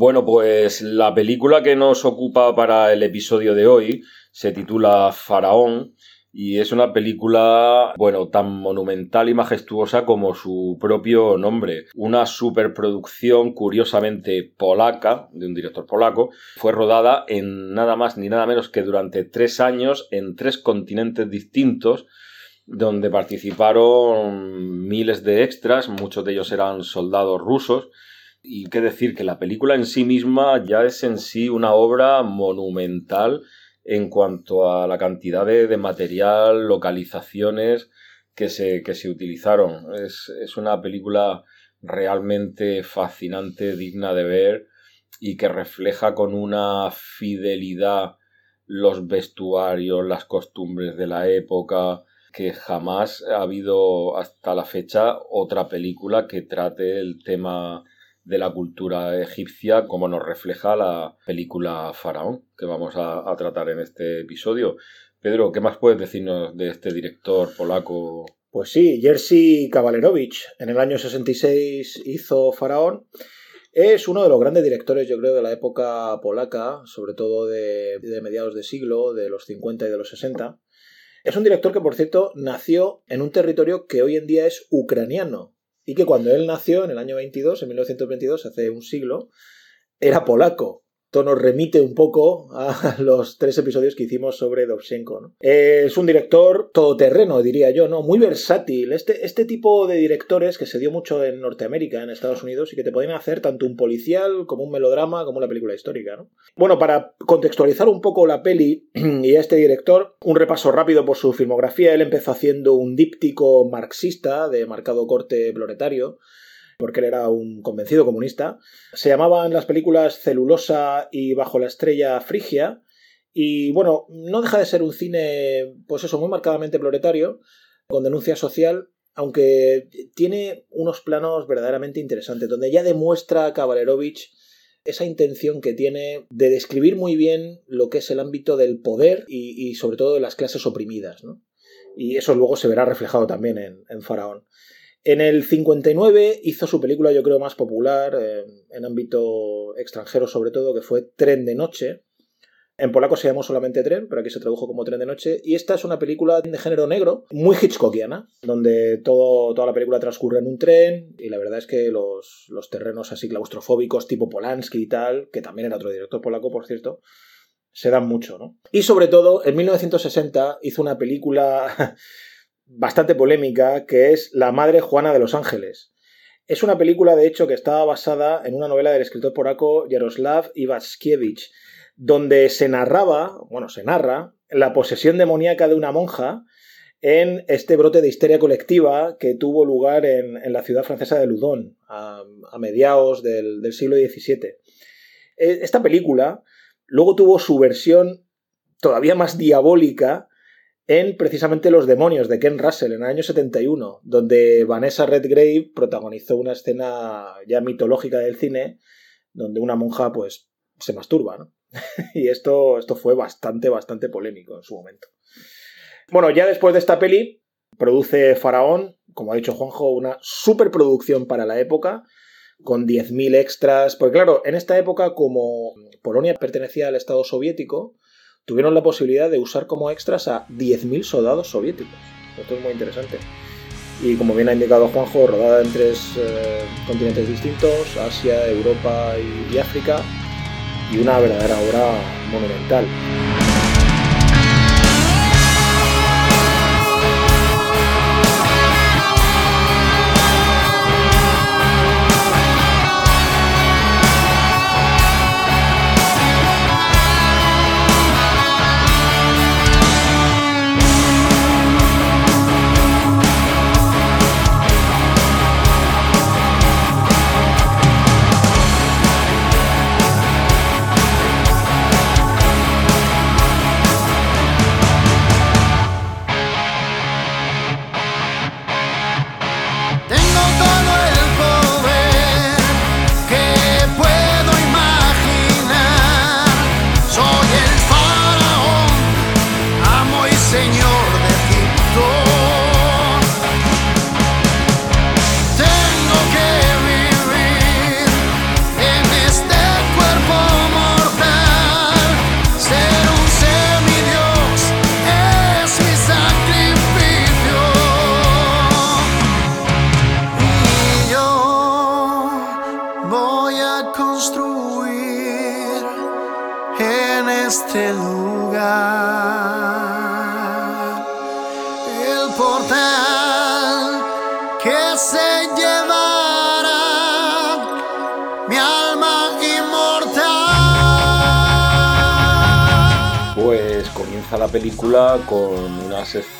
Bueno, pues la película que nos ocupa para el episodio de hoy se titula Faraón y es una película, bueno, tan monumental y majestuosa como su propio nombre. Una superproducción curiosamente polaca, de un director polaco, fue rodada en nada más ni nada menos que durante tres años en tres continentes distintos, donde participaron miles de extras, muchos de ellos eran soldados rusos, y qué decir que la película en sí misma ya es en sí una obra monumental en cuanto a la cantidad de, material, localizaciones que se, que se utilizaron. Es, es una película realmente fascinante, digna de ver y que refleja con una fidelidad los vestuarios, las costumbres de la época, que jamás ha habido hasta la fecha otra película que trate el tema de la cultura egipcia como nos refleja la película Faraón que vamos a, tratar en este episodio. Pedro, ¿qué más puedes decirnos de este director polaco? Pues sí, Jerzy Kavalerowicz en el año 66 hizo Faraón. Es uno de los grandes directores, yo creo, de la época polaca, sobre todo de, de mediados de siglo, de los 50 y de los 60. Es un director que, por cierto, nació en un territorio que hoy en día es ucraniano, y que cuando él nació en el año 22, en 1922, hace un siglo, era polaco. Esto nos remite un poco a los tres episodios que hicimos sobre Dovchenko. Es un director todoterreno, diría yo, ¿no? Muy versátil. Este, este tipo de directores que se dio mucho en Norteamérica, en Estados Unidos, y que te pueden hacer tanto un policial como un melodrama como una película histórica, ¿no? Bueno, para contextualizar un poco la peli y a este director, un repaso rápido por su filmografía. Él empezó haciendo un díptico marxista de marcado corte proletario porque él era un convencido comunista. Se llamaban las películas Celulosa y Bajo la estrella Frigia. Y bueno, no deja de ser un cine, pues eso, muy marcadamente proletario, con denuncia social, aunque tiene unos planos verdaderamente interesantes, donde ya demuestra Kavalerovich esa intención que tiene de describir muy bien lo que es el ámbito del poder y, sobre todo de las clases oprimidas. ¿no? Y eso luego se verá reflejado también en Faraón. En el 59 hizo su película, yo creo, más popular, eh, en ámbito extranjero sobre todo, que fue Tren de Noche. En polaco se llamó solamente Tren, pero aquí se tradujo como Tren de Noche. Y esta es una película de género negro, muy hitchcockiana, donde todo, toda la película transcurre en un tren. Y la verdad es que los, los terrenos así claustrofóbicos, tipo Polanski y tal, que también era otro director polaco, por cierto, se dan mucho, ¿no? Y sobre todo, en 1960 hizo una película bastante polémica, que es La Madre Juana de los Ángeles. Es una película, de hecho, que estaba basada en una novela del escritor polaco Jaroslav Iwaskiewicz, donde se narraba, bueno, se narra, la posesión demoníaca de una monja en este brote de histeria colectiva que tuvo lugar en, la ciudad francesa de Loudun a, mediados del, del siglo XVII. E, esta película luego tuvo su versión todavía más diabólica en precisamente Los demonios de Ken Russell en el año 71, donde Vanessa Redgrave protagonizó una escena ya mitológica del cine donde una monja pues se masturba, ¿no? y esto, esto fue bastante, bastante polémico en su momento. Bueno, ya después de esta peli, produce Faraón, como ha dicho Juanjo, una superproducción para la época, con 10.000 extras, porque claro, en esta época como Polonia pertenecía al Estado soviético, tuvieron la posibilidad de usar como extras a 10.000 soldados soviéticos. Esto es muy interesante. Y como bien ha indicado Juanjo, rodada en tres eh, continentes distintos, Asia, Europa y África, y una verdadera obra monumental.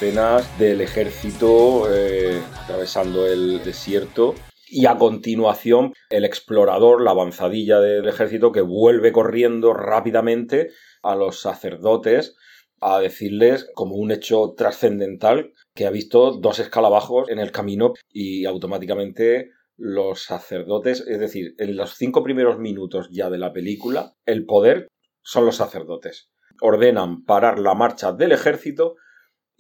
Del ejército eh, atravesando el desierto y a continuación el explorador, la avanzadilla del ejército que vuelve corriendo rápidamente a los sacerdotes a decirles como un hecho trascendental que ha visto dos escalabajos en el camino y automáticamente los sacerdotes, es decir, en los cinco primeros minutos ya de la película, el poder son los sacerdotes. Ordenan parar la marcha del ejército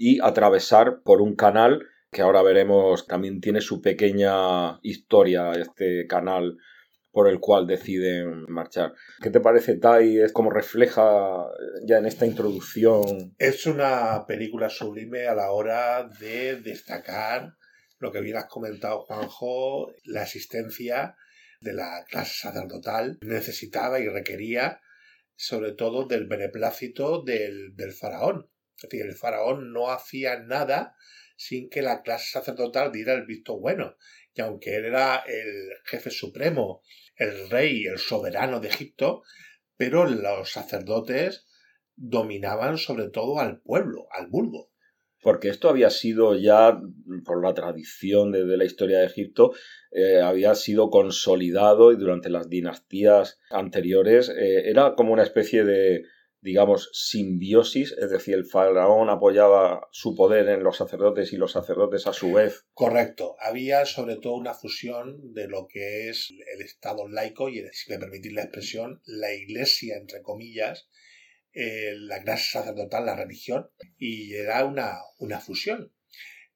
y atravesar por un canal que ahora veremos también tiene su pequeña historia, este canal por el cual deciden marchar. ¿Qué te parece, Tai? Es como refleja ya en esta introducción. Es una película sublime a la hora de destacar lo que bien has comentado, Juanjo, la existencia de la clase sacerdotal necesitaba y requería sobre todo del beneplácito del, del faraón. Es decir, el faraón no hacía nada sin que la clase sacerdotal diera el visto bueno. Y aunque él era el jefe supremo, el rey, el soberano de Egipto, pero los sacerdotes dominaban sobre todo al pueblo, al vulgo. Porque esto había sido ya, por la tradición de, la historia de Egipto, eh, había sido consolidado y durante las dinastías anteriores eh, era como una especie de, digamos, simbiosis, es decir, el faraón apoyaba su poder en los sacerdotes y los sacerdotes a su vez. Correcto, había sobre todo una fusión de lo que es el Estado laico y, si me permitís la expresión, la iglesia, entre comillas, eh, la clase sacerdotal, la religión, y era una, una fusión.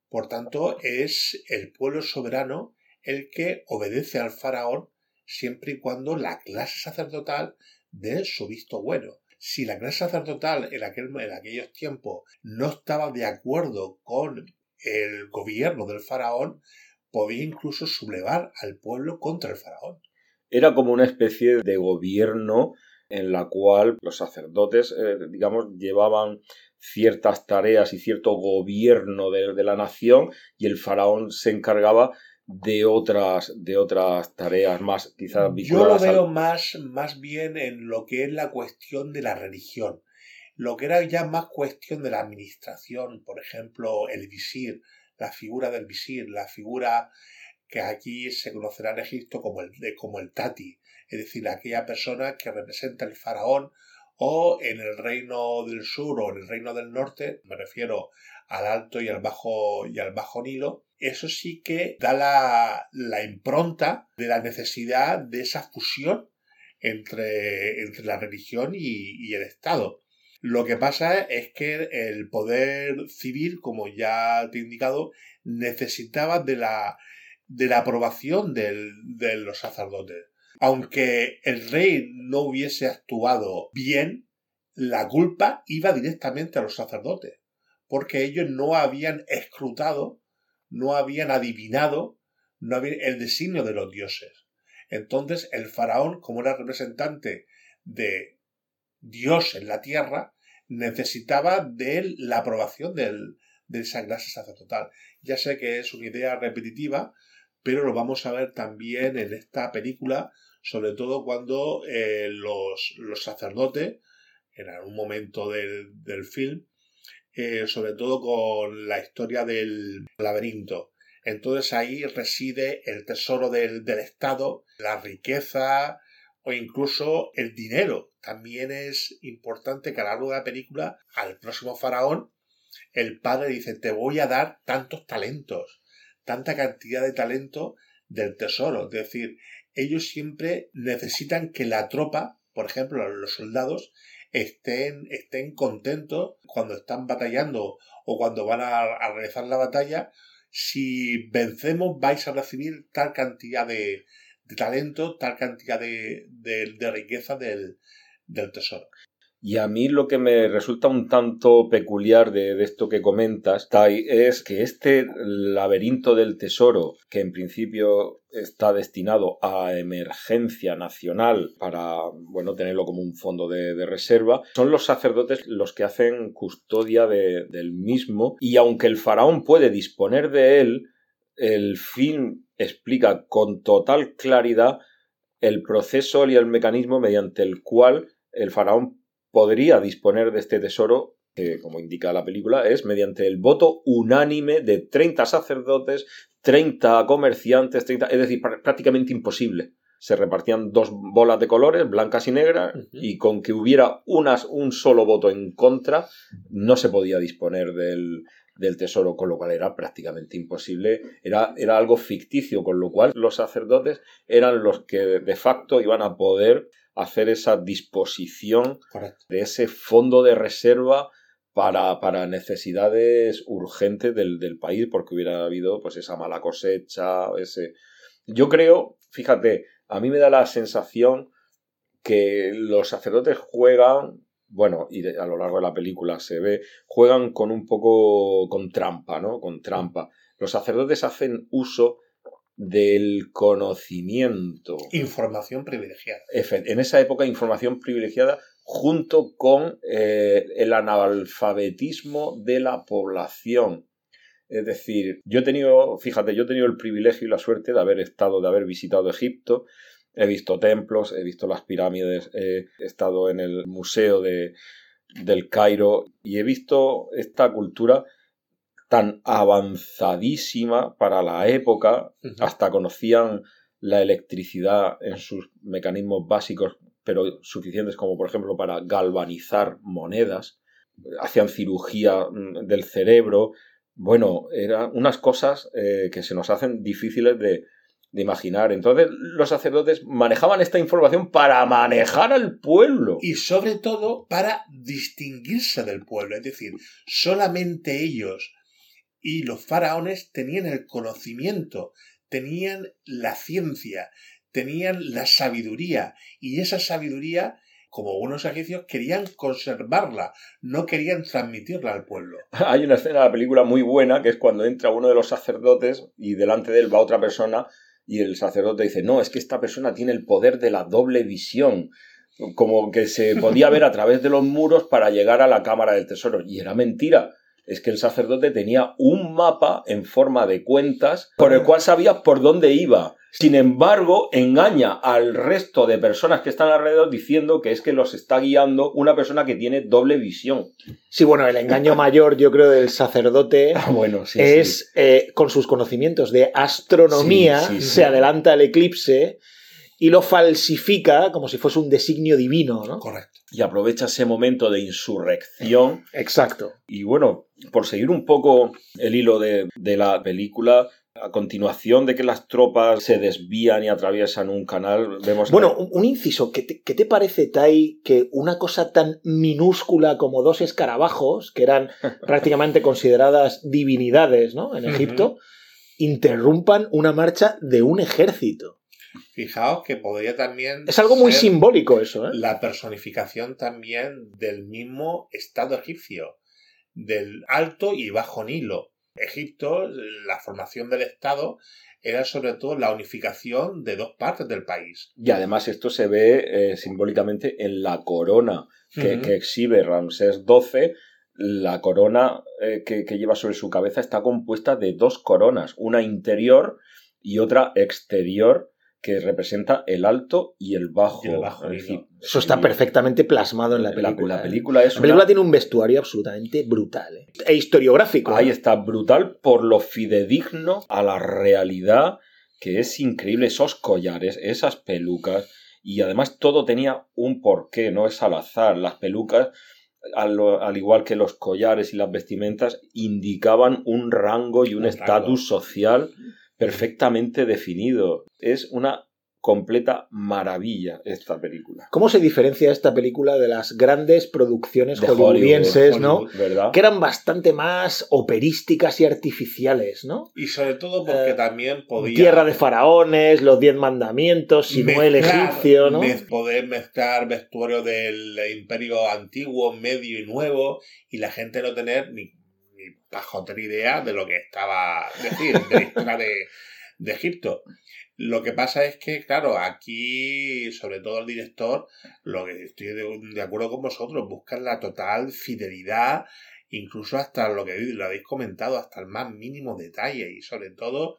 Por tanto, es el pueblo soberano el que obedece al faraón siempre y cuando la clase sacerdotal dé su visto bueno si la clase sacerdotal en, aquel, en aquellos tiempos no estaba de acuerdo con el gobierno del faraón, podía incluso sublevar al pueblo contra el faraón. Era como una especie de gobierno en la cual los sacerdotes, eh, digamos, llevaban ciertas tareas y cierto gobierno de, la nación y el faraón se encargaba de otras, de otras tareas más quizás Yo lo veo más, más bien en lo que es la cuestión de la religión. Lo que era ya más cuestión de la administración, por ejemplo, el visir, la figura del visir, la figura que aquí se conocerá en Egipto como el, como el tati, es decir, aquella persona que representa el faraón o en el reino del sur o en el reino del norte, me refiero al alto y al bajo y al bajo Nilo, eso sí que da la, impronta de la necesidad de esa fusión entre, entre la religión y, el Estado. Lo que pasa es que el poder civil, como ya te he indicado, necesitaba de la, de la aprobación de los sacerdotes. Aunque el rey no hubiese actuado bien, la culpa iba directamente a los sacerdotes, porque ellos no habían escrutado no habían adivinado no el designio de los dioses. Entonces el faraón, como era representante de Dios en la tierra, necesitaba de la aprobación del, de esa clase sacerdotal. Ya sé que es una idea repetitiva, pero lo vamos a ver también en esta película, sobre todo cuando eh, los, sacerdotes, en algún momento del, del film, eh, sobre todo con la historia del laberinto. Entonces ahí reside el tesoro del, del Estado, la riqueza o incluso el dinero. También es importante que a lo largo de la película, al próximo faraón, el padre dice, te voy a dar tantos talentos, tanta cantidad de talento del tesoro. Es decir, ellos siempre necesitan que la tropa, por ejemplo, los soldados, estén, estén contentos cuando están batallando o cuando van a, realizar la batalla. Si vencemos vais a recibir tal cantidad de, talento, tal cantidad de, riqueza del, tesoro. Y a mí lo que me resulta un tanto peculiar de, esto que comentas, Tai, es que este laberinto del tesoro, que en principio está destinado a emergencia nacional para, bueno, tenerlo como un fondo de, reserva, son los sacerdotes los que hacen custodia de, del mismo. Y aunque el faraón puede disponer de él, el film explica con total claridad el proceso y el mecanismo mediante el cual el faraón podría disponer de este tesoro, que como indica la película, es mediante el voto unánime de 30 sacerdotes, 30 comerciantes, 30, es decir, prácticamente imposible. Se repartían dos bolas de colores, blancas y negras, uh -huh. y con que hubiera unas, un solo voto en contra, no se podía disponer del, del tesoro, con lo cual era prácticamente imposible, era, era algo ficticio, con lo cual los sacerdotes eran los que de facto iban a poder hacer esa disposición Correcto. de ese fondo de reserva para, para necesidades urgentes del, del, país, porque hubiera habido pues esa mala cosecha, ese... Yo creo, fíjate, a mí me da la sensación que los sacerdotes juegan bueno, y a lo largo de la película se ve, juegan con un poco con trampa, ¿no? Con trampa. Los sacerdotes hacen uso del conocimiento. Información privilegiada. En esa época, información privilegiada junto con eh, el analfabetismo de la población. Es decir, yo he tenido, fíjate, yo he tenido el privilegio y la suerte de haber estado, de haber visitado Egipto, He visto templos, he visto las pirámides, he estado en el museo de, del Cairo y he visto esta cultura tan avanzadísima para la época, uh -huh. hasta conocían la electricidad en sus mecanismos básicos, pero suficientes como por ejemplo para galvanizar monedas, hacían cirugía del cerebro, bueno, eran unas cosas eh, que se nos hacen difíciles de, de imaginar. Entonces los sacerdotes manejaban esta información para manejar al pueblo. Y sobre todo para distinguirse del pueblo. Es decir, solamente ellos y los faraones tenían el conocimiento, tenían la ciencia, tenían la sabiduría. Y esa sabiduría como buenos egipcios, querían conservarla, no querían transmitirla al pueblo. Hay una escena de la película muy buena que es cuando entra uno de los sacerdotes y delante de él va otra persona y el sacerdote dice, no, es que esta persona tiene el poder de la doble visión, como que se podía ver a través de los muros para llegar a la cámara del tesoro. Y era mentira. Es que el sacerdote tenía un mapa en forma de cuentas por el cual sabía por dónde iba. Sin embargo, engaña al resto de personas que están alrededor diciendo que es que los está guiando una persona que tiene doble visión. Sí, bueno, el engaño mayor, yo creo, del sacerdote ah, bueno, sí, es sí. Eh, con sus conocimientos de astronomía, sí, se adelanta el eclipse y lo falsifica como si fuese un designio divino, ¿no? Correcto. Y aprovecha ese momento de insurrección. Exacto. Y bueno, por seguir un poco el hilo de, de la película, a continuación de que las tropas se desvían y atraviesan un canal, vemos... Bueno, que... un inciso, ¿qué te, ¿qué te, parece, Tai, que una cosa tan minúscula como dos escarabajos, que eran prácticamente consideradas divinidades ¿no? en Egipto, uh -huh. interrumpan una marcha de un ejército? Fijaos que podría también. Es algo muy simbólico eso, ¿eh? La personificación también del mismo Estado egipcio, del Alto y Bajo Nilo. Egipto, la formación del Estado era sobre todo la unificación de dos partes del país. Y además esto se ve eh, simbólicamente en la corona que, uh -huh. que exhibe Ramsés XII. La corona eh, que, que lleva sobre su cabeza está compuesta de dos coronas, una interior y otra exterior que representa el alto y el bajo. Y el bajo decir, Eso está perfectamente plasmado en la película. La, la película, es la película una... tiene un vestuario absolutamente brutal. ¿eh? E historiográfico. Ahí está, brutal por lo fidedigno a la realidad, que es increíble. Esos collares, esas pelucas. Y además todo tenía un porqué, no es al azar. Las pelucas, al, al igual que los collares y las vestimentas, indicaban un rango y un estatus social perfectamente definido. Es una completa maravilla esta película. ¿Cómo se diferencia esta película de las grandes producciones De hollywoodienses, Hollywood, ¿no? ¿Verdad? Que eran bastante más operísticas y artificiales, ¿no? Y sobre todo porque Eh, también podía... Tierra de faraones, los diez mandamientos, Sinué el mezclar- egipcio, ¿no? mez- poder mezclar vestuario del imperio antiguo, medio y nuevo, y la gente no tener ni, ni pajotera idea de lo que estaba, es decir, de la historia de, de Egipto. Lo que pasa es que, claro, aquí, sobre todo el director, lo que estoy de, de acuerdo con vosotros, buscan la total fidelidad, incluso hasta lo que lo habéis comentado, hasta el más mínimo detalle, y sobre todo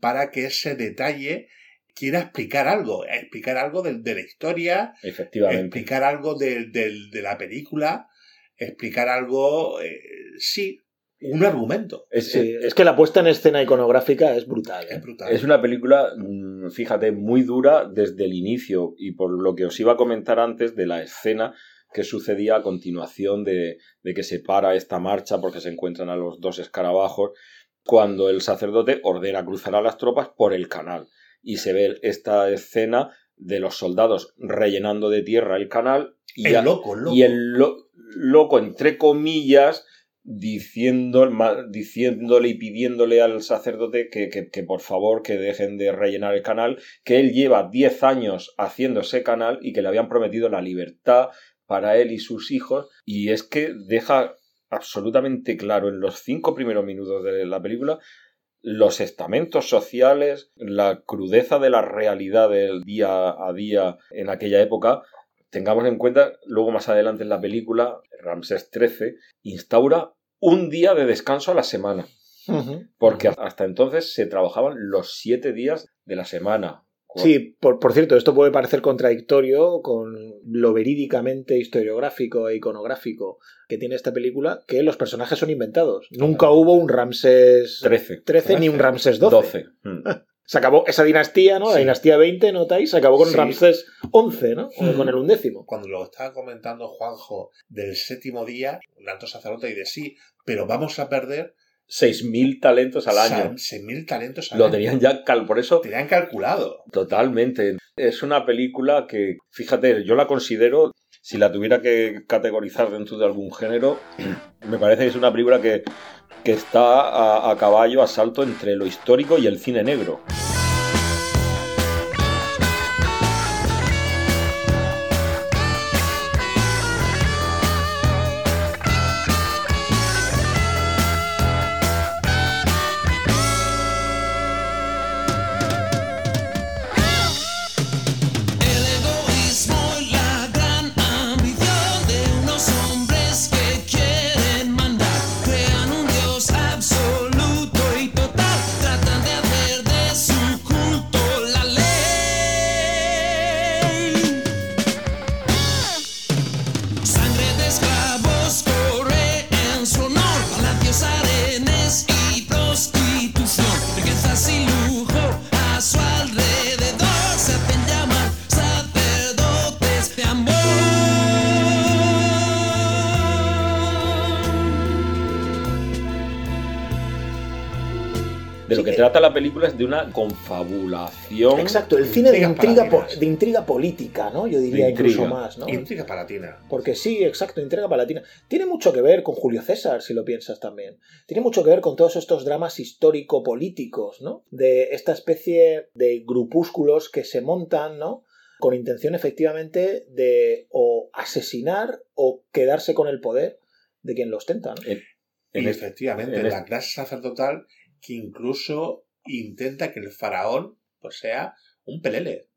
para que ese detalle quiera explicar algo, explicar algo de, de la historia, Efectivamente. explicar algo de, de- de la película, explicar algo, eh, sí, un argumento. Es, Sí, es que la puesta en escena iconográfica es brutal. ¿eh? Es brutal. Es una película, mm, fíjate, muy dura desde el inicio y por lo que os iba a comentar antes de la escena que sucedía a continuación de, de que se para esta marcha porque se encuentran a los dos escarabajos cuando el sacerdote ordena cruzar a las tropas por el canal y se ve esta escena de los soldados rellenando de tierra el canal y, el loco, el loco. y el lo- loco, entre comillas, diciendo, diciéndole y pidiéndole al sacerdote que, que- que por favor que dejen de rellenar el canal, que él lleva 10 años haciendo ese canal y que le habían prometido la libertad para él y sus hijos, y es que deja absolutamente claro en los cinco primeros minutos de la película los estamentos sociales, la crudeza de la realidad del día a día en aquella época, tengamos en cuenta, luego más adelante en la película, Ramsés XIII instaura un día de descanso a la semana, porque hasta entonces se trabajaban los siete días de la semana. Sí, por, por cierto, esto puede parecer contradictorio con lo verídicamente historiográfico e iconográfico que tiene esta película, que los personajes son inventados. Nunca hubo un Ramsés 13. 13 ni un Ramsés 12. 12. Mm. Se acabó esa dinastía, ¿no? La Sí. dinastía 20, ¿notáis? Se acabó con Sí. Ramsés 11, ¿no? O Mm. con el undécimo. Cuando lo estaba comentando Juanjo del séptimo día, un alto sacerdote dice sí, pero vamos a perder 6.000 talentos al año. 6.000 talentos al Lo año. tenían ya cal, por eso Tenían calculado. Totalmente. Es una película que, fíjate, yo la considero, si la tuviera que categorizar dentro de algún género, me parece que es una película que, que está a, a caballo, a salto entre lo histórico y el cine negro. De una confabulación. Exacto, el cine de intriga, po- de intriga política, ¿no? Yo diría incluso más, ¿no? Intriga palatina. Porque sí, exacto, intriga palatina. Tiene mucho que ver con Julio César, si lo piensas también. Tiene mucho que ver con todos estos dramas histórico-políticos, ¿no? De esta especie de grupúsculos que se montan, ¿no? Con intención efectivamente de o asesinar o quedarse con el poder de quien lo ostenta, ¿no? En Y efectivamente, en la clase sacerdotal que incluso intenta que el faraón pues, sea un pelele.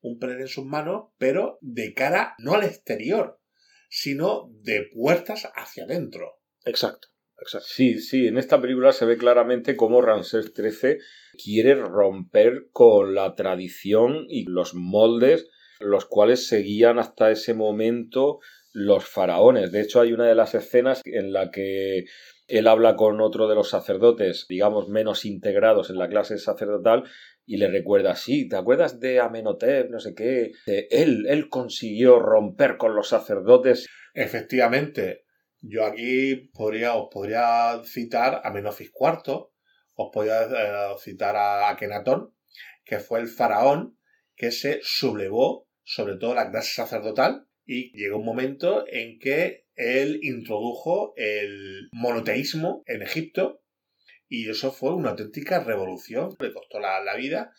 Un pelele en sus manos, pero de cara no al exterior, sino de puertas hacia adentro. Exacto, exacto. Sí, sí, en esta película se ve claramente cómo Ramsés XIII quiere romper con la tradición y los moldes los cuales seguían hasta ese momento los faraones. De hecho, hay una de las escenas en la que él habla con otro de los sacerdotes, digamos, menos integrados en la clase sacerdotal, y le recuerda, sí, ¿te acuerdas de Amenhotep? No sé qué. Él, él consiguió romper con los sacerdotes. Efectivamente, yo aquí podría, os podría citar a Menofis IV, os podría eh, citar a Akenatón, que fue el faraón que se sublevó sobre todo la clase sacerdotal y llegó un momento en que él introdujo el monoteísmo en Egipto y eso fue una auténtica revolución, le costó la, la vida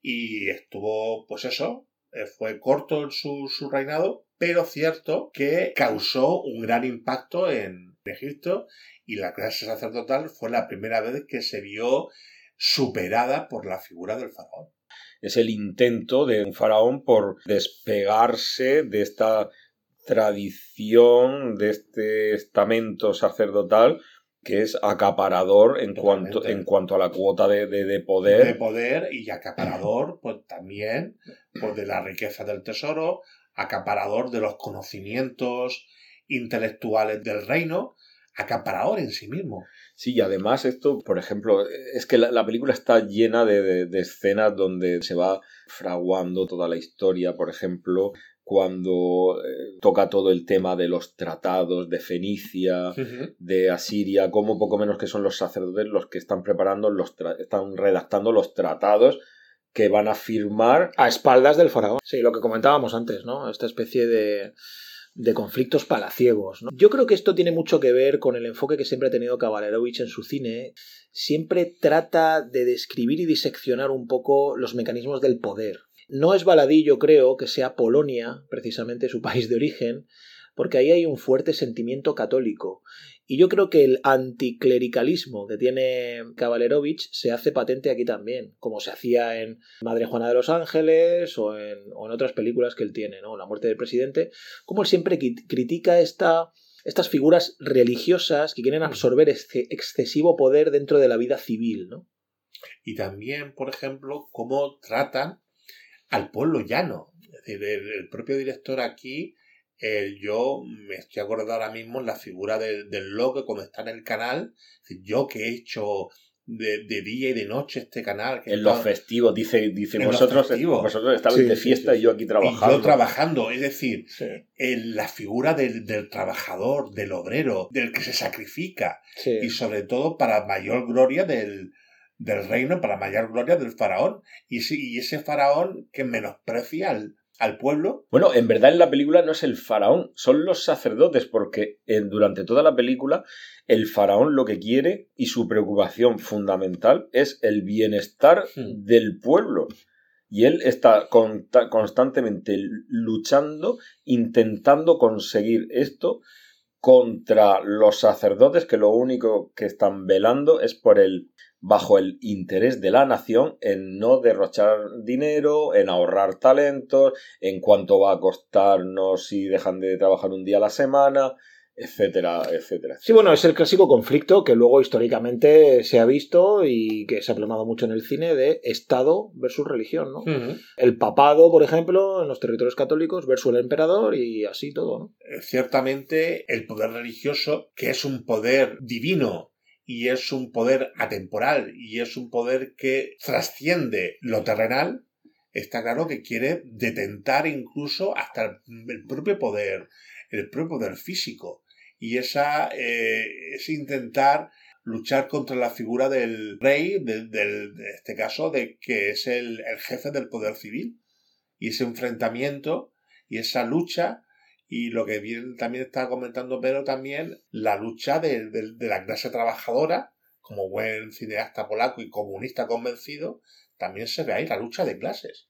y estuvo, pues eso, eh, fue corto su, su reinado, pero cierto que causó un gran impacto en Egipto y la clase sacerdotal fue la primera vez que se vio superada por la figura del faraón. Es el intento de un faraón por despegarse de esta tradición, de este estamento sacerdotal que es acaparador en cuanto, en cuanto a la cuota de, de- de poder. de poder y acaparador, pues también, pues de la riqueza del tesoro, acaparador de los conocimientos intelectuales del reino, acaparador en sí mismo. Sí, y además esto, por ejemplo, es que la, la película está llena de, de- de escenas donde se va fraguando toda la historia, por ejemplo, cuando eh, toca todo el tema de los tratados de Fenicia, de Asiria, como poco menos que son los sacerdotes los que están preparando, los están redactando los tratados que van a firmar. A espaldas del faraón. Sí, lo que comentábamos antes, ¿no? Esta especie de, de conflictos palaciegos. ¿no? Yo creo que esto tiene mucho que ver con el enfoque que siempre ha tenido Kavalerovich en su cine. Siempre trata de describir y diseccionar un poco los mecanismos del poder. No es baladí, yo creo, que sea Polonia, precisamente su país de origen, porque ahí hay un fuerte sentimiento católico. Y yo creo que el anticlericalismo que tiene Kavalerovich se hace patente aquí también, como se hacía en Madre Juana de los Ángeles o en, otras películas que él tiene, ¿no? La muerte del presidente, como él siempre cri- critica esta, estas figuras religiosas que quieren absorber este excesivo poder dentro de la vida civil, ¿no? Y también, por ejemplo, cómo tratan al pueblo llano. Es decir, el propio director aquí, el- yo me estoy acordando ahora mismo en la figura del, del loco cuando está en el canal. Yo que he hecho de, de día y de noche este canal. Que En los festivos, dice, dice vosotros, festivos. vosotros estabais Sí, de fiesta sí, y yo aquí y trabajando. yo trabajando, es decir, en la figura del, del trabajador, del obrero, del que se sacrifica, Sí. y sobre todo para mayor gloria del, del reino, para mayor gloria del faraón. Y, y ese faraón que menosprecia al, al pueblo, Bueno, en verdad en la película no es el faraón, son los sacerdotes, porque en- durante toda la película el faraón lo que quiere y su preocupación fundamental es el bienestar Hmm. del pueblo. Y él está constantemente luchando, intentando conseguir esto contra los sacerdotes que lo único que están velando es por el bajo el interés de la nación en no derrochar dinero, en ahorrar talentos, en cuánto va a costarnos si dejan de trabajar un día a la semana, etcétera, etcétera. Sí, bueno, es el clásico conflicto que luego históricamente se ha visto y que se ha plasmado mucho en el cine de Estado versus religión, ¿no? El papado, por ejemplo, en los territorios católicos versus el emperador y así todo, ¿no? Eh, ciertamente el poder religioso, que es un poder divino y es un poder atemporal y es un poder que trasciende lo terrenal, está claro que quiere detentar incluso hasta el, propio poder, el propio poder físico. Y esa eh, es intentar luchar contra la figura del rey, del, del- de este caso, de que es el, el jefe del poder civil. Y ese enfrentamiento y esa lucha y lo que bien también está comentando Pedro también, la lucha de, de- de la clase trabajadora, como buen cineasta polaco y comunista convencido, también se ve ahí la lucha de clases.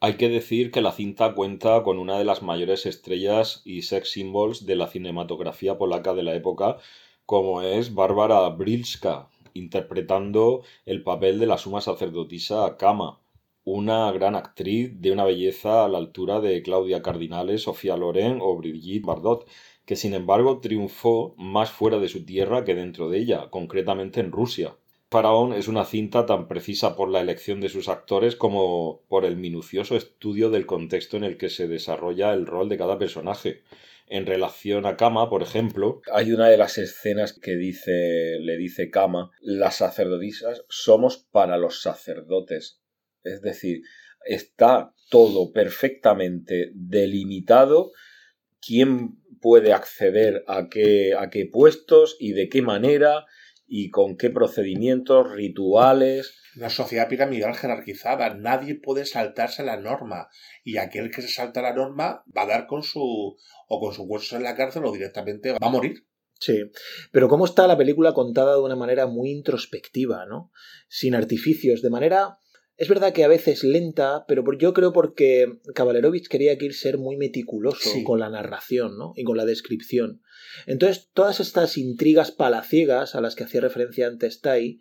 Hay que decir que la cinta cuenta con una de las mayores estrellas y sex symbols de la cinematografía polaca de la época, como es Bárbara Brilska, interpretando el papel de la suma sacerdotisa Kama, una gran actriz de una belleza a la altura de Claudia Cardinale, Sofía Loren o Brigitte Bardot, que sin embargo triunfó más fuera de su tierra que dentro de ella, concretamente en Rusia. Faraón es una cinta tan precisa por la elección de sus actores como por el minucioso estudio del contexto en el que se desarrolla el rol de cada personaje. En relación a Kama, por ejemplo, hay una de las escenas que dice, le dice Kama, las sacerdotisas somos para los sacerdotes. Es decir, está todo perfectamente delimitado quién puede acceder a qué, a qué puestos y de qué manera y con qué procedimientos, rituales. Una sociedad piramidal jerarquizada. Nadie puede saltarse la norma. Y aquel que se salta la norma va a dar con su. o con su hueso en la cárcel o directamente va a morir. Sí, pero cómo está la película contada de una manera muy introspectiva, ¿no? Sin artificios, de manera... Es verdad que a veces lenta, pero por- yo creo porque Kavalerovich quería que ir ser muy meticuloso Sí. con la narración, ¿no? Y con la descripción. Entonces, todas estas intrigas palaciegas a las que hacía referencia antes Tai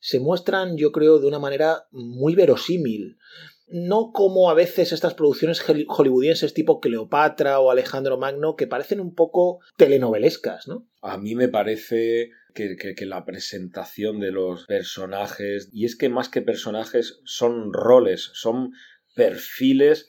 se muestran, yo creo, de una manera muy verosímil. No como a veces estas producciones hollywoodienses tipo Cleopatra o Alejandro Magno que parecen un poco telenovelescas, ¿no? A mí me parece que, que- que la presentación de los personajes, y es que más que personajes son roles, son perfiles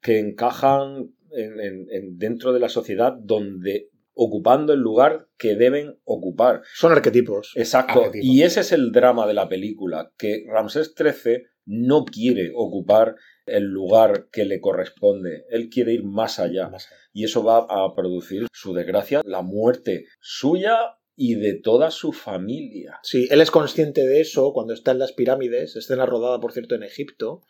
que encajan en- en- en- dentro de la sociedad donde ocupando el lugar que deben ocupar. Son arquetipos. Exacto. Arquetipos, Y ese es el drama de la película, que Ramsés XIII no quiere ocupar el lugar que le corresponde. Él quiere ir más allá. Más allá. Y eso va a producir su desgracia, la muerte suya y de toda su familia. Sí, él es consciente de eso cuando está en las pirámides, escena rodada, por cierto, en Egipto,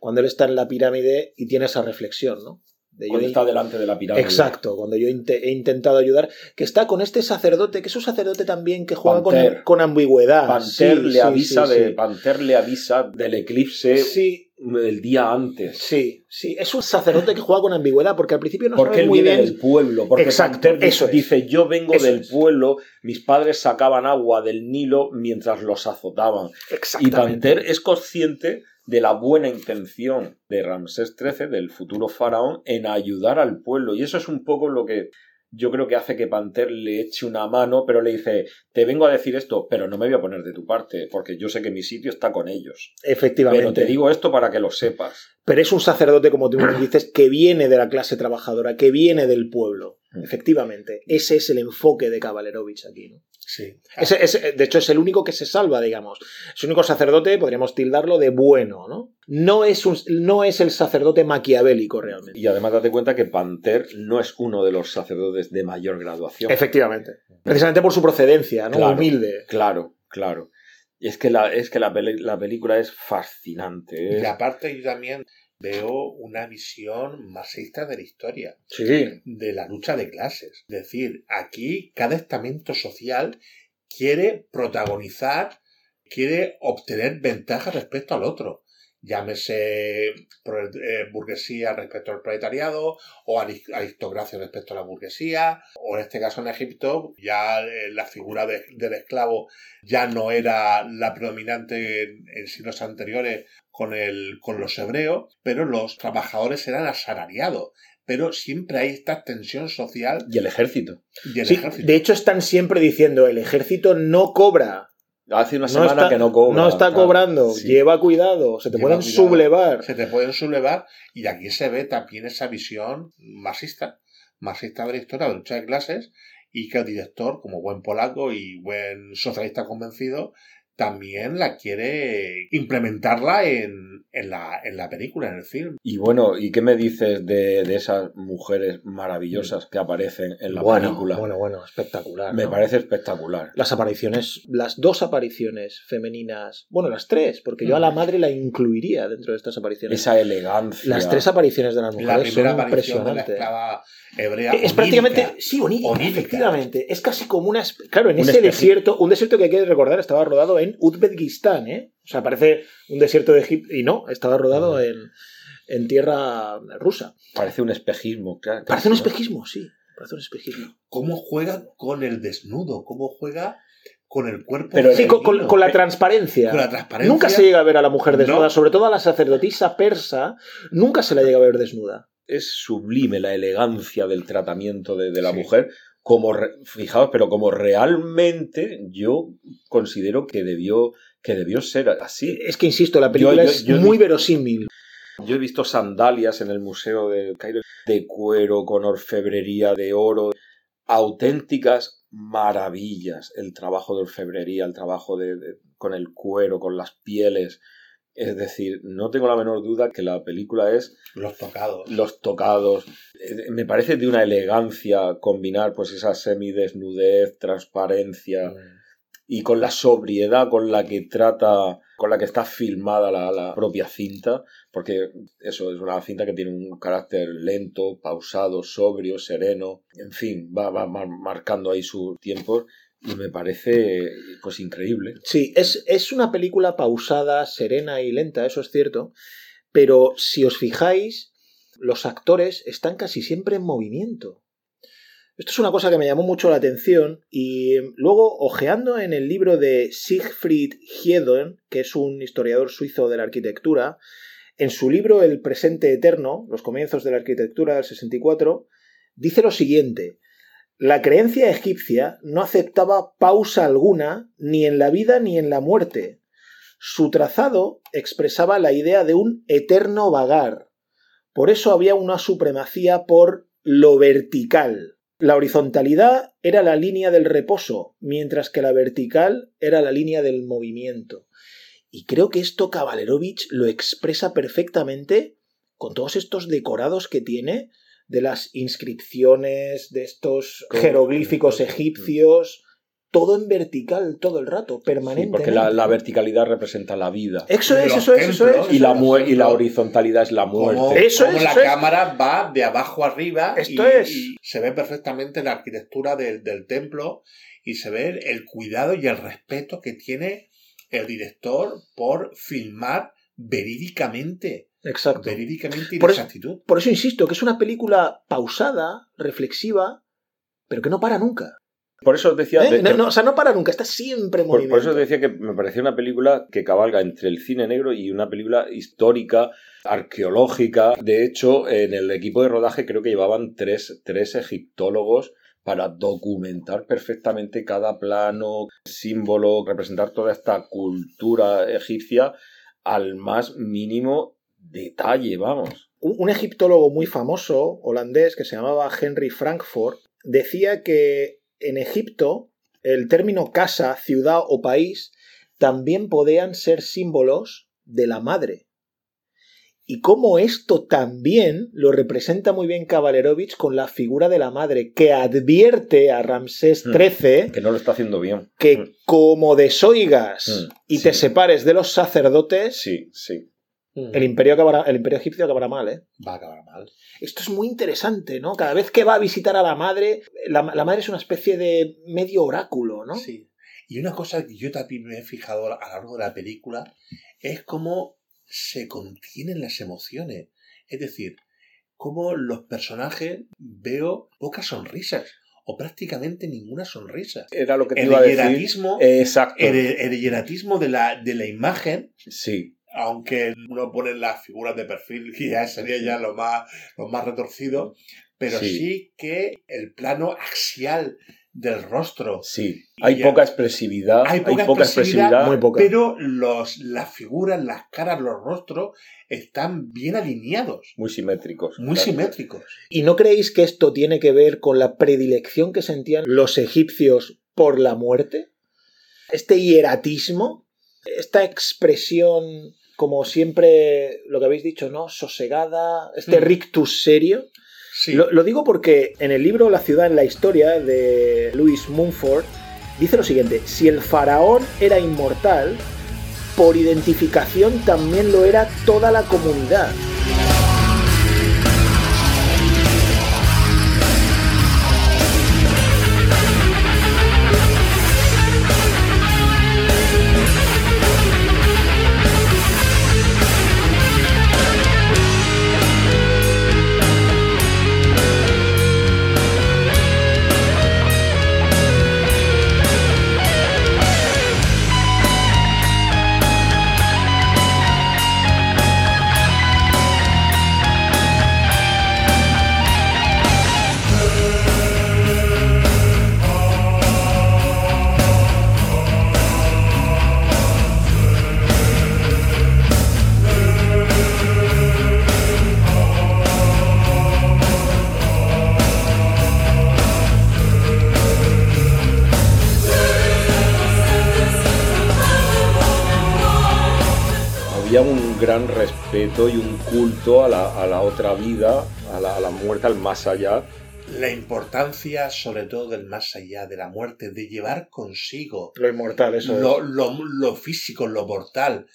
cuando él está en la pirámide y tiene esa reflexión, ¿no? De Cuando está delante de la pirámide. Exacto, cuando yo he intentado ayudar, que está con este sacerdote, que es un sacerdote también que juega con, Panther. con ambigüedad. Panther, Sí, le avisa sí, de. Panther le avisa del eclipse Sí, el día antes. sí, sí, es un sacerdote que juega con ambigüedad, porque al principio no porque sabe él muy viene bien... del pueblo. Porque Exacto, Panther eso es. dice, yo vengo Eso del es. pueblo, mis padres sacaban agua del Nilo mientras los azotaban. Y. Panther es consciente de la buena intención de Ramsés XIII, del futuro faraón, en ayudar al pueblo. Y eso es un poco lo que yo creo que hace que Panther le eche una mano, pero le dice, te vengo a decir esto, pero no me voy a poner de tu parte, porque yo sé que mi sitio está con ellos. Efectivamente. Pero te digo esto para que lo sepas. Pero es un sacerdote, como tú dices, que viene de la clase trabajadora, que viene del pueblo. Mm. Efectivamente. Ese es el enfoque de Kavalerovich aquí. ¿no? Sí. Ese- ese- de hecho, es el único que se salva, digamos. Es el único sacerdote, podríamos tildarlo de bueno, ¿no? No es, un- no es el sacerdote maquiavélico realmente. Y además date cuenta que Panther no es uno de los sacerdotes de mayor graduación. Efectivamente. Precisamente por su procedencia, ¿no? Claro. Humilde. Claro, claro. Y es que la, es que la, la película es fascinante. Y aparte yo también veo una visión marxista de la historia, Sí. de la lucha de clases. Es decir, aquí cada estamento social quiere protagonizar, quiere obtener ventajas respecto al otro. Llámese eh, burguesía respecto al proletariado, o aris- aristocracia respecto a la burguesía, o en este caso en Egipto, ya eh, la figura de- del esclavo ya no era la predominante en, en siglos anteriores con, el, con los hebreos, pero los trabajadores eran asalariados. Pero siempre hay esta tensión social Y el ejército. y el Sí, ejército. de hecho, están siempre diciendo, el ejército no cobra. Hace una No semana está, que no cobra. no está cobrando. Sí. Lleva cuidado. Se te Lleva pueden cuidado. sublevar. se te pueden sublevar y aquí se ve también esa visión marxista, marxista de la historia de lucha de clases y que el director, como buen polaco y buen socialista convencido, también la quiere implementarla en, en, la, en la película, en el film. Y bueno, ¿y qué me dices de, de esas mujeres maravillosas que aparecen en la bueno, película? bueno, bueno, espectacular. Me ¿no? parece espectacular. Las apariciones, las dos apariciones femeninas, bueno, las tres, porque yo a Mm. la madre la incluiría dentro de estas apariciones. Esa elegancia. Las tres apariciones de las La mujeres primera son de la impresionantes. hebrea. Es onírica. prácticamente, sí, onírica, Onírica. efectivamente. Es casi como una. Claro, en Un ese desierto, un desierto que hay que recordar estaba rodado en Uzbekistán, ¿eh? O sea, parece un desierto de Egipto. Y no, estaba rodado en, en tierra rusa. Parece un espejismo. claro, Parece un espejismo, sí. Parece un espejismo. ¿Cómo juega con el desnudo? ¿Cómo juega con el cuerpo? Pero Sí, con, con- femenino? con la transparencia. Con la transparencia. Nunca se llega a ver a la mujer desnuda, No. sobre todo a la sacerdotisa persa, nunca se la llega a ver desnuda. Es sublime la elegancia del tratamiento de, de la Sí. mujer. Como fijaos, pero como realmente yo considero que debió, que debió ser así. Es que, insisto, la película yo- es yo- muy verosímil. Yo he visto sandalias en el Museo de Cairo de cuero, con orfebrería de oro, auténticas maravillas. El trabajo de orfebrería, el trabajo de, de- con el cuero, con las pieles. Es decir, no tengo la menor duda que la película es Los tocados. los tocados. Eh, Me parece de una elegancia combinar pues esa semidesnudez, transparencia y con la sobriedad con la que trata, con la que está filmada la, la propia cinta, porque eso es una cinta que tiene un carácter lento, pausado, sobrio, sereno, en fin, va, va mar- marcando ahí sus tiempos y me parece pues increíble. Sí, es, es una película pausada, serena y lenta, eso es cierto, pero si os fijáis, los actores están casi siempre en movimiento. Esto es una cosa que me llamó mucho la atención y eh, luego, ojeando en el libro de Siegfried Hedon, que es un historiador suizo de la arquitectura, en su libro El presente eterno, los comienzos de la arquitectura del 64, dice lo siguiente. La creencia egipcia no aceptaba pausa alguna ni en la vida ni en la muerte. Su trazado expresaba la idea de un eterno vagar. Por eso había una supremacía por lo vertical. La horizontalidad era la línea del reposo, mientras que la vertical era la línea del movimiento. Y creo que esto Kavalerovich lo expresa perfectamente con todos estos decorados que tiene de las inscripciones, de estos jeroglíficos egipcios, todo en vertical todo el rato, Sí, permanentemente. porque la, la verticalidad representa la vida Eso es, eso es, eso es. y la, y la horizontalidad es la Como, muerte. Eso como es, la eso es. cámara va de abajo arriba Esto y, es. y se ve perfectamente la arquitectura del, del templo y se ve el cuidado y el respeto que tiene el director por filmar verídicamente. Exacto. Verídicamente y Por exactitud. Por eso insisto que es una película pausada, reflexiva, pero que no para nunca. Por eso os decía... ¿Eh? de- No, o sea, no para nunca, está siempre en Por, movimiento. por eso decía que me parecía una película que cabalga entre el cine negro y una película histórica, arqueológica. De hecho, en el equipo de rodaje creo que llevaban tres, tres egiptólogos para documentar perfectamente cada plano, símbolo, representar toda esta cultura egipcia al más mínimo detalle, vamos. un, un egiptólogo muy famoso, holandés, que se llamaba Henry Frankfurt, decía que en Egipto el término casa, ciudad o país también podían ser símbolos de la madre. Y cómo esto también lo representa muy bien Kavalerovich con la figura de la madre, que advierte a Ramsés Mm. XIII Que no lo está haciendo bien. que Mm. como desoigas Mm, y sí. te separes de los sacerdotes, Sí, sí. El imperio, acabará- el imperio egipcio acabará mal, ¿eh? Va a acabar mal. Esto es muy interesante, ¿no? Cada vez que va a visitar a la madre, la, la madre es una especie de medio oráculo, ¿no? Sí. Y una cosa que yo también me he fijado a lo largo de la película es cómo se contienen las emociones. Es decir, cómo los personajes veo pocas sonrisas o prácticamente ninguna sonrisa. Era lo que te El iba a decir. hieratismo, Exacto. el, el hieratismo de la, de la imagen, Sí. Aunque uno pone las figuras de perfil, que ya sería ya lo más, lo más retorcido, pero Sí. sí. que el plano axial del rostro, Sí, hay poca expresividad, Hay hay poca poca, expresividad, expresividad. muy poca. pero los, las figuras, las caras, los rostros están bien alineados, muy simétricos. muy claro. simétricos. ¿Y no creéis que esto tiene que ver con la predilección que sentían los egipcios por la muerte? Este hieratismo, esta expresión, como siempre lo que habéis dicho, ¿no? Sosegada, este Mm. rictus serio. Sí, Lo, lo digo porque en el libro La ciudad en la historia de Louis Mumford dice lo siguiente, si el faraón era inmortal, por identificación también lo era toda la comunidad. Gran respeto y un culto a la, a la otra vida, a la, a la muerte, al más allá, La importancia, sobre todo, del más allá, de la muerte, de llevar consigo Lo inmortal, eso es. lo, lo- lo físico, lo mortal,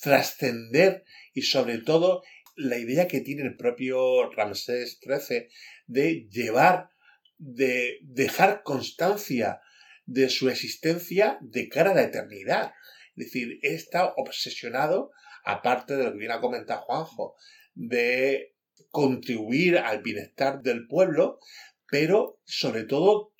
trascender y sobre todo la idea que tiene el propio Ramsés XIII de llevar, de dejar constancia de su existencia de cara a la eternidad. Es decir, está obsesionado, aparte de lo que viene a comentar Juanjo, de contribuir al bienestar del pueblo, pero sobre todo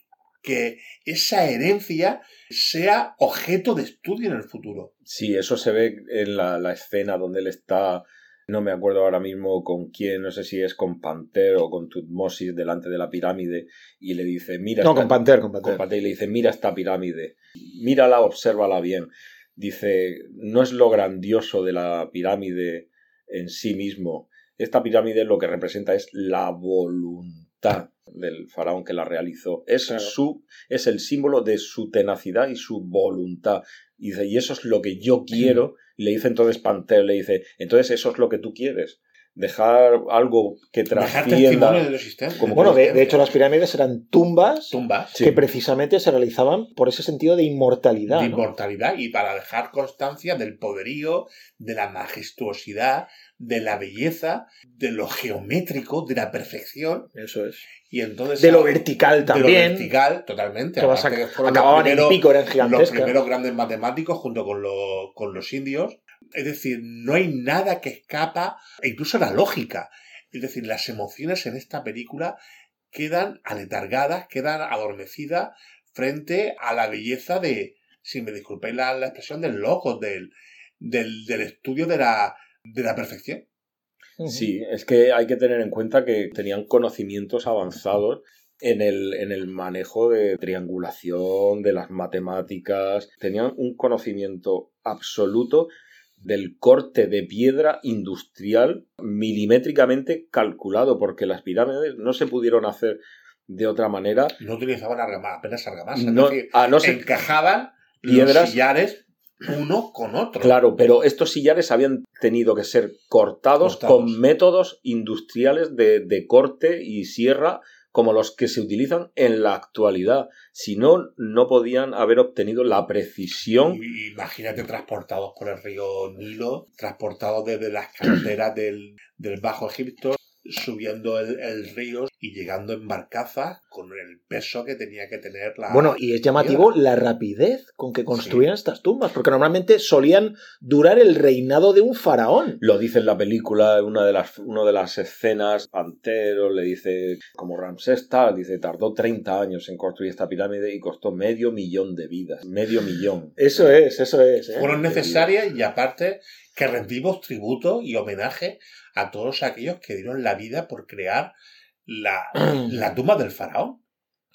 que esa herencia sea objeto de estudio en el futuro. Sí, eso se ve en la, la escena donde él está, no me acuerdo ahora mismo con quién, no sé si es con Panter o con Tutmosis delante de la pirámide y le dice, mira, No, esta- con Panther, con con Panther. Y le dice, mira esta pirámide, mírala, obsérvala bien. Dice, no es lo grandioso de la pirámide en sí mismo. Esta pirámide lo que representa es la voluntad del faraón que la realizó. Es Claro. su, es el símbolo de su tenacidad y su voluntad. Y dice, y eso es lo que yo quiero. Y le dice entonces Panter, le dice, entonces eso es lo que tú quieres. Dejar algo que Dejar trascienda. de existencia. Como Bueno, de, hecho las pirámides eran tumbas tumbas Sí. que precisamente se realizaban por ese sentido de inmortalidad. de ¿no? inmortalidad y para dejar constancia del poderío, de la majestuosidad, de la belleza, de lo geométrico, de la perfección. Eso es. Y entonces De lo vertical de lo también. vertical, totalmente. que vas a- Aparte que fueron los acababan en primeros- pico, eran los primeros grandes matemáticos junto con, los- con los indios. Es decir, no hay nada que escapa, e incluso la lógica. Es decir, las emociones en esta película quedan aletargadas, quedan adormecidas frente a la belleza de, si me disculpéis la, la expresión, del logo, del, del, del estudio de la, de la perfección. Sí, es que hay que tener en cuenta que tenían conocimientos avanzados en el, en el manejo de triangulación, de las matemáticas, tenían un conocimiento absoluto del corte de piedra industrial milimétricamente calculado, porque las pirámides no se pudieron hacer de otra manera, No utilizaban argamasa, apenas argamasa. no, decir, a no ser encajaban piedras- los sillares uno con otro. Claro, pero estos sillares habían tenido que ser cortados, Cortados. con métodos industriales de, de corte y sierra como los que se utilizan en la actualidad. Si no, no podían haber obtenido la precisión. Imagínate transportados por el río Nilo, transportados desde las canteras del, del Bajo Egipto, subiendo el, el río y llegando en barcazas con el peso que tenía que tener la. Bueno, y es llamativo la rapidez con que construían estas tumbas, porque normalmente solían durar el reinado de un faraón. Lo dice en la película, una de las, una de las escenas, Pantero le dice, como Ramsés tal, dice, tardó 30 años en construir esta pirámide y costó medio millón de vidas. Medio millón. Eso es, eso es. ¿eh? fueron necesarias y aparte que rendimos tributo y homenaje a todos aquellos que dieron la vida por crear la, la tumba del faraón.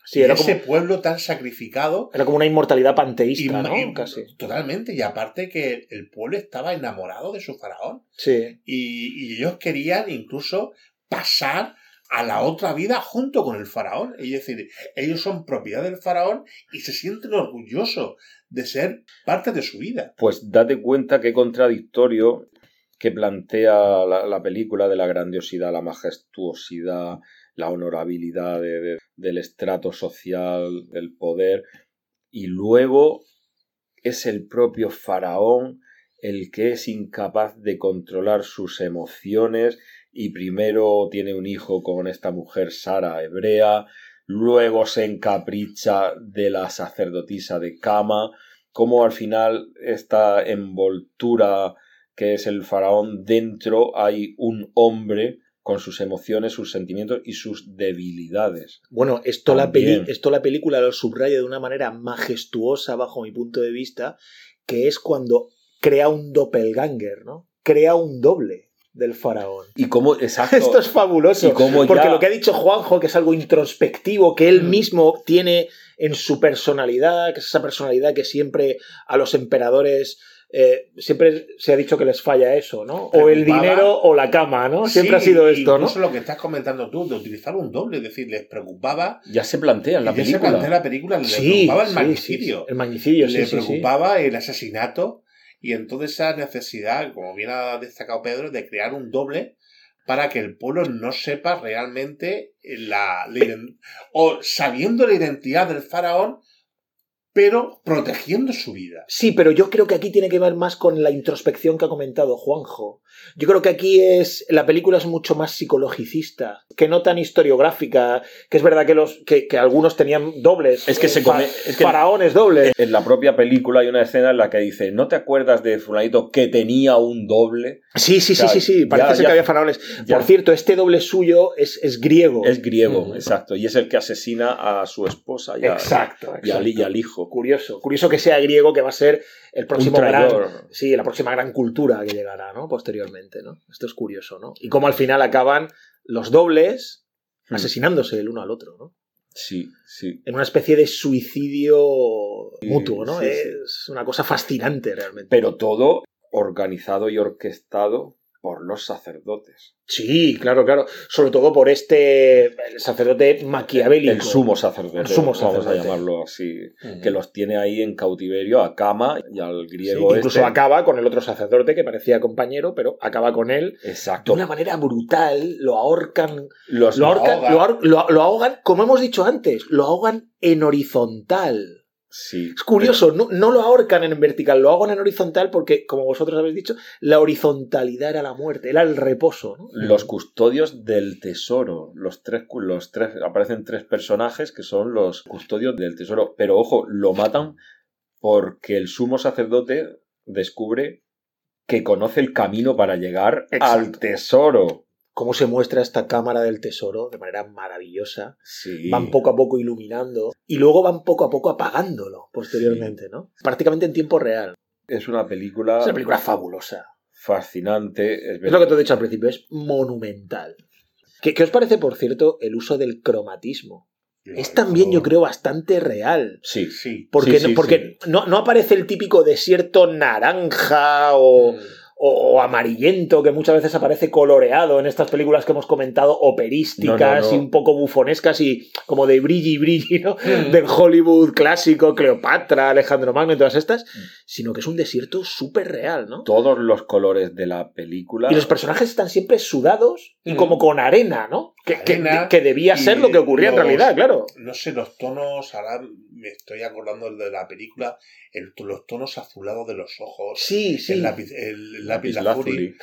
Sí, era ese como, pueblo tan sacrificado era como una inmortalidad panteísta, y- ¿no? y- Casi. Totalmente, y aparte que el pueblo estaba enamorado de su faraón. Sí. Y, y ellos querían incluso pasar a la otra vida junto con el faraón. Es decir, ellos son propiedad del faraón y se sienten orgullosos de ser parte de su vida. Pues date cuenta qué contradictorio que plantea la, la película de la grandiosidad, la majestuosidad, la honorabilidad de- de- del estrato social, del poder, y luego es el propio faraón el que es incapaz de controlar sus emociones y primero tiene un hijo con esta mujer Sara hebrea, luego se encapricha de la sacerdotisa de Kama, como al final esta envoltura que es el faraón dentro hay un hombre con sus emociones, sus sentimientos y sus debilidades. Bueno, esto la, peli- esto la película lo subraya de una manera majestuosa bajo mi punto de vista, que es cuando crea un doppelganger, ¿no? Crea un doble del faraón. Y cómo, exacto, Esto es fabuloso. cómo Porque ya- lo que ha dicho Juanjo, que es algo introspectivo, que él Mm. mismo tiene en su personalidad, que es esa personalidad que siempre a los emperadores eh, siempre se ha dicho que les falla eso, ¿no? O el dinero o la cama, ¿no? Siempre Sí, ha sido esto, ¿no? Incluso lo que estás comentando tú, de utilizar un doble, es decir, les preocupaba. ya se plantea en la y ya se película. plantea en la película, les Sí, preocupaba el sí, magnicidio. El magnicidio, sí, le sí, sí. preocupaba el asesinato y entonces esa necesidad, como bien ha destacado Pedro, de crear un doble para que el pueblo no sepa realmente la, la o sabiendo la identidad del faraón, pero protegiendo su vida. Sí, pero yo creo que aquí tiene que ver más con la introspección que ha comentado Juanjo. Yo creo que aquí es. La película es mucho más psicologicista, que no tan historiográfica, que es verdad que los que, que algunos tenían dobles. Es que se come- es que- faraones dobles. En la propia película hay una escena en la que dice, ¿no te acuerdas de fulanito que tenía un doble? Sí, sí, sí, sí, sí. Parece ya, ser ya. que había faraones. Ya. Por cierto, este doble suyo es, es griego. Es griego, Mm. exacto. Y es el que asesina a su esposa y, a- Exacto, y al, y exacto. al hijo. Curioso. Curioso que sea griego, que va a ser el próximo gran. Sí, la próxima gran cultura que llegará, ¿no? Posteriormente, ¿no? Esto es curioso, ¿no? Y cómo al final acaban los dobles Mm. asesinándose el uno al otro, ¿no? Sí, sí. En una especie de suicidio mutuo, ¿no? sí, sí. es una cosa fascinante realmente. Pero todo organizado y orquestado por los sacerdotes. Sí, claro, claro. Sobre todo por este el sacerdote maquiavélico. El sumo sacerdote, El sumo vamos a llamarlo así. Que los tiene ahí en cautiverio a Cama y al griego incluso este. acaba con el otro sacerdote que parecía compañero, pero acaba con él de Exacto. una manera brutal, lo ahorcan, Los, lo ahorcan, ahogan. lo, ahor- lo- lo ahogan, como hemos dicho antes, lo ahogan en horizontal. Sí. Es curioso, no, no lo ahorcan en vertical, lo ahogan en horizontal porque, como vosotros habéis dicho, la horizontalidad era la muerte, era el reposo. ¿no? Los custodios del tesoro. Los tres, los tres, aparecen tres personajes que son los custodios del tesoro. Pero ojo, lo matan porque el sumo sacerdote descubre que conoce el camino para llegar al tesoro. Cómo se muestra esta cámara del tesoro de manera maravillosa. Sí. Van poco a poco iluminando y luego van poco a poco apagándolo posteriormente, ¿no? Prácticamente en tiempo real. Es una película, Es una película fabulosa. fascinante. Es, Es lo que te he dicho al principio, es monumental. ¿Qué, qué os parece, por cierto, el uso del cromatismo? Es también, yo creo, bastante real. Sí. Sí. Porque, Sí, sí, porque No, no aparece el típico desierto naranja o, Mm. O- o amarillento que muchas veces aparece coloreado en estas películas que hemos comentado, operísticas No, no, no. y un poco bufonescas y como de brilli brilli, ¿no? Mm. Del Hollywood clásico, Cleopatra, Alejandro Magno y todas estas, Mm. sino que es un desierto súper real, ¿no? Todos los colores de la película. Y los personajes están siempre sudados y Mm. como con arena, ¿no? Que, que- Arena que debía ser lo que ocurría en realidad, claro. No sé, los tonos, ahora me estoy acordando de la película, el- los tonos azulados de los ojos, Sí, sí. el lápiz, el lápiz lazuli,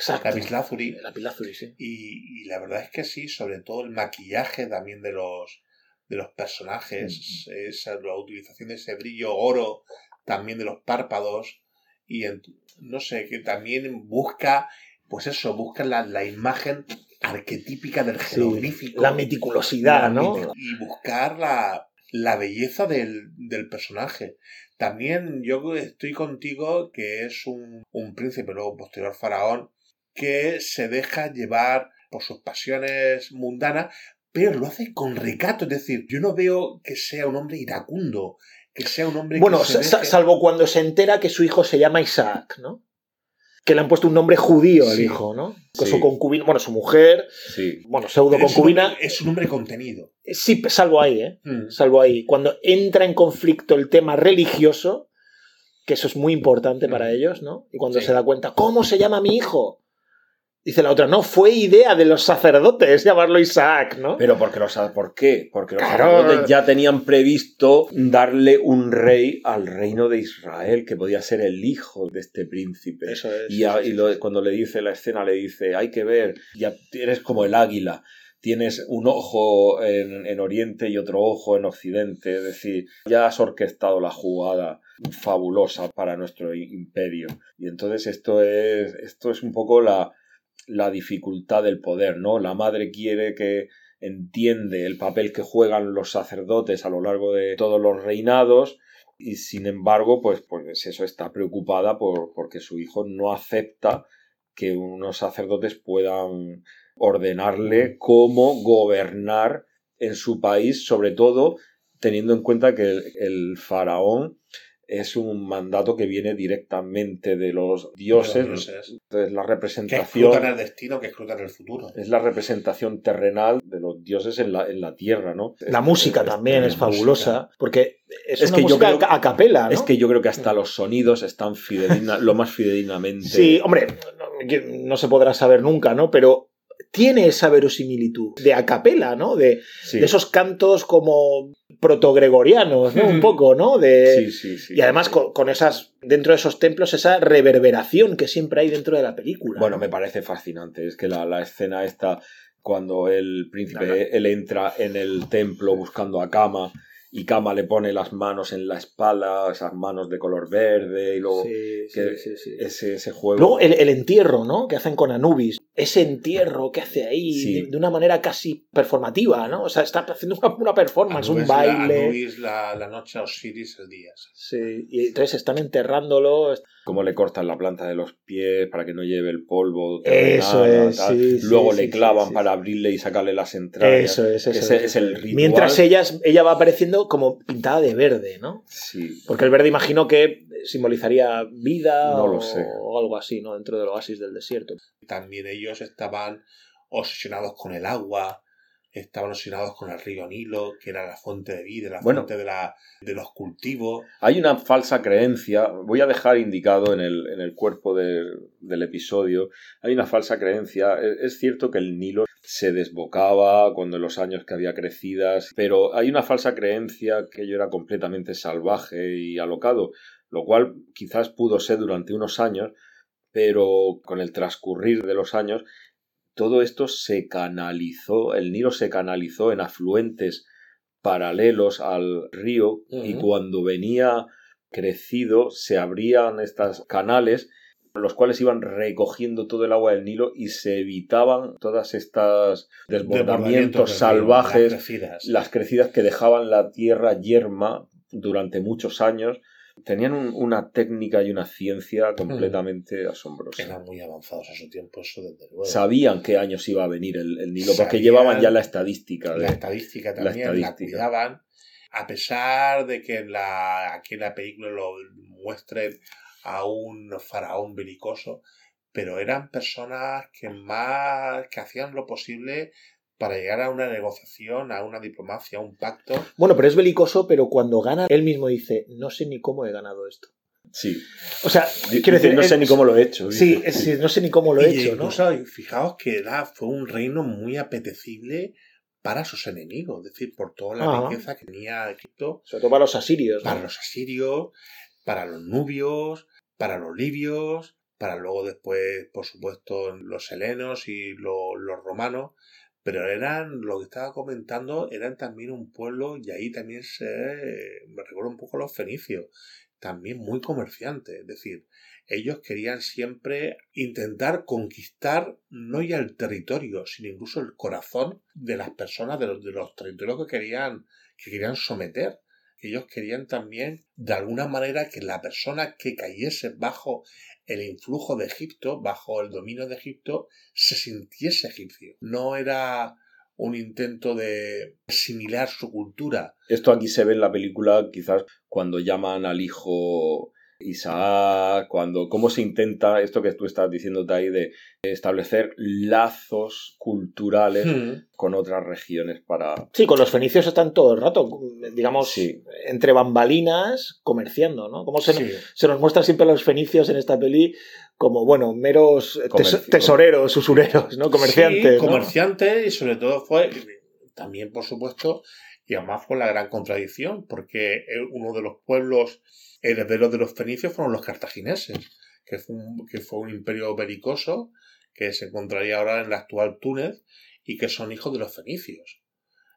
El lapislázuli, sí. y, y la verdad es que sí, sobre todo el maquillaje también de los de los personajes, esa, la utilización de ese brillo oro, también de los párpados, y en- no sé, que también busca, pues eso, busca la, la imagen arquetípica del Sí, jeroglífico. La meticulosidad, la ¿no? Y buscar la, la belleza del, del personaje. También yo estoy contigo que es un, un príncipe, luego posterior faraón, que se deja llevar por sus pasiones mundanas, pero lo hace con recato. Es decir, yo no veo que sea un hombre iracundo, que sea un hombre Bueno, que se sa- deje- salvo cuando se entera que su hijo se llama Isaac, ¿no? Que le han puesto un nombre judío al Sí. hijo, ¿no? Sí. su concubina, bueno, su mujer, Sí. bueno, pseudo pero es un concubina. es un hombre contenido. Sí, salvo ahí, ¿eh? Mm. Salvo ahí. Cuando entra en conflicto el tema religioso, que eso es muy importante para Mm. ellos, ¿no? Y cuando se da cuenta, ¿cómo se llama mi hijo? Dice la otra, no, fue idea de los sacerdotes llamarlo Isaac, ¿no? Pero porque los, ¿por qué? Porque los Claro. sacerdotes ya tenían previsto darle un rey al reino de Israel, que podía ser el hijo de este príncipe. Eso es. Y, a- y lo- cuando le dice la escena, le dice, hay que ver, ya eres como el águila, tienes un ojo en, en Oriente y otro ojo en Occidente, es decir, ya has orquestado la jugada fabulosa para nuestro imperio. Y entonces esto es, esto es un poco la, la dificultad del poder, ¿no? La madre quiere que entiende el papel que juegan los sacerdotes a lo largo de todos los reinados y sin embargo, pues, pues eso está preocupada por, porque su hijo no acepta que unos sacerdotes puedan ordenarle cómo gobernar en su país, sobre todo teniendo en cuenta que el, el faraón es un mandato que viene directamente de los dioses, Los dioses. entonces la Que representación escrutan el destino, que escrutan el futuro. es la representación terrenal de los dioses en la, en la tierra, ¿no? La música Es- también es música. fabulosa, porque es, Es una que yo música creo- a capela, ¿no? Es que yo creo que hasta los sonidos están fidedigna- lo más fidedignamente. Sí, hombre, no, no se podrá saber nunca, ¿no? Pero tiene esa verosimilitud de a capela, ¿no? De, Sí. de esos cantos como protogregorianos, ¿no? Un poco, ¿no? De, Sí, sí, sí. y además con, con esas, dentro de esos templos, esa reverberación que siempre hay dentro de la película. Bueno, ¿no? me parece fascinante. Es que la, la escena esta, cuando el príncipe, él entra en el templo buscando a Kama y Kama le pone las manos en la espalda, esas manos de color verde y luego Sí, sí, que sí, sí. ese, ese juego. Luego el, el entierro, ¿no? Que hacen con Anubis. Ese entierro que hace ahí Sí. de, de una manera casi performativa, ¿no? O sea, está haciendo una, una performance, un Anubis baile. Anubis la, la noche, Osiris el día. Sí, y entonces están enterrándolo. Cómo le cortan la planta de los pies para que no lleve el polvo. Eso es, tal. sí, sí, Luego sí, le sí, clavan sí, para abrirle y sacarle las entrañas. Eso es, eso Ese es, es el eso ritual. Mientras ellas, ella va apareciendo como pintada de verde, ¿no? Sí. Porque el verde imagino que simbolizaría vida No o, algo así, ¿no? Dentro del oasis del desierto. También ellos estaban obsesionados con el agua, estaban obsesionados con el río Nilo, que era la fuente de vida, la Bueno. fuente de, la, de los cultivos. Hay una falsa creencia, voy a dejar indicado en el, en el cuerpo de- del episodio, hay una falsa creencia, es, es cierto que el Nilo se desbocaba cuando en los años que había crecidas, pero hay una falsa creencia que ello era completamente salvaje y alocado, lo cual quizás pudo ser durante unos años, pero con el transcurrir de los años todo esto se canalizó, el Nilo se canalizó en afluentes paralelos al río y cuando venía crecido se abrían estos canales los cuales iban recogiendo todo el agua del Nilo y se evitaban todas estas desbordamientos salvajes, las crecidas. las crecidas que dejaban la tierra yerma durante muchos años. Tenían un- una técnica y una ciencia completamente asombrosa. Eran muy avanzados a su tiempo, eso desde luego. Sabían qué años iba a venir el, el Nilo, porque llevaban ya la estadística. la estadística también la, estadística. cuidaban a pesar de que en la, aquí en la película lo muestren a un faraón belicoso pero eran personas que más que hacían lo posible para llegar a una negociación a una diplomacia a un pacto Bueno, pero es belicoso, pero cuando gana, él mismo dice, no sé ni cómo he ganado esto. Sí. O sea, quiero decir, no sé ni cómo lo he hecho. Sí, decir, no sé ni cómo lo he Y hecho, ¿no? incluso, fijaos que era, fue un reino muy apetecible para sus enemigos, es decir, por toda la Ajá. riqueza que tenía Egipto, Sobre todo para los asirios, ¿no? para los asirios, para los nubios, para los libios, para luego después, por supuesto, los helenos y lo- los romanos, pero eran, lo que estaba comentando, eran también un pueblo, y ahí también se, me recuerda un poco a los fenicios, también muy comerciantes, es decir, ellos querían siempre intentar conquistar no ya el territorio, sino incluso el corazón de las personas, de los, de los territorios que querían, que querían someter. Ellos querían también, de alguna manera, que la persona que cayese bajo el influjo de Egipto, bajo el dominio de Egipto, se sintiese egipcio. No era un intento de asimilar su cultura. Esto aquí se ve en la película, quizás cuando llaman al hijo Isaac, cuando cómo se intenta esto que tú estás diciéndote ahí de establecer lazos culturales Hmm. con otras regiones para Sí, con los fenicios están todo el rato, digamos, Sí. entre bambalinas, comerciando, ¿no? Como se, Sí. se nos muestran siempre los fenicios en esta peli como, bueno, meros tes- tesoreros, usureros, ¿no? Comerciantes. Sí, ¿no? comerciantes y sobre todo fue, también por supuesto, y además fue la gran contradicción, porque eh, uno de los pueblos herederos de los fenicios fueron los cartagineses, que fue un, que fue un imperio belicoso que se encontraría ahora en la actual Túnez y que son hijos de los fenicios.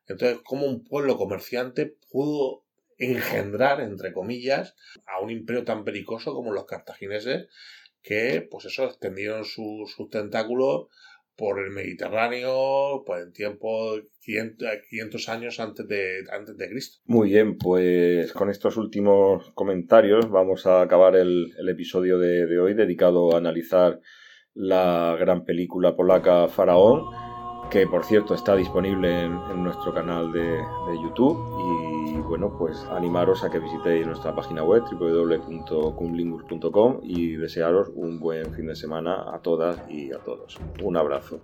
Entonces, como un pueblo comerciante pudo engendrar, entre comillas, a un imperio tan belicoso como los cartagineses, que, pues eso, extendieron su- sus tentáculos por el Mediterráneo, pues en tiempo 500, 500 años antes de, antes de Cristo. Muy bien, pues con estos últimos comentarios vamos a acabar el, el episodio de, de hoy dedicado a analizar la gran película polaca Faraón, que por cierto está disponible en, nuestro canal de, de YouTube y bueno, pues animaros a que visitéis nuestra página web www.cumlingus.com y desearos un buen fin de semana a todas y a todos. Un abrazo.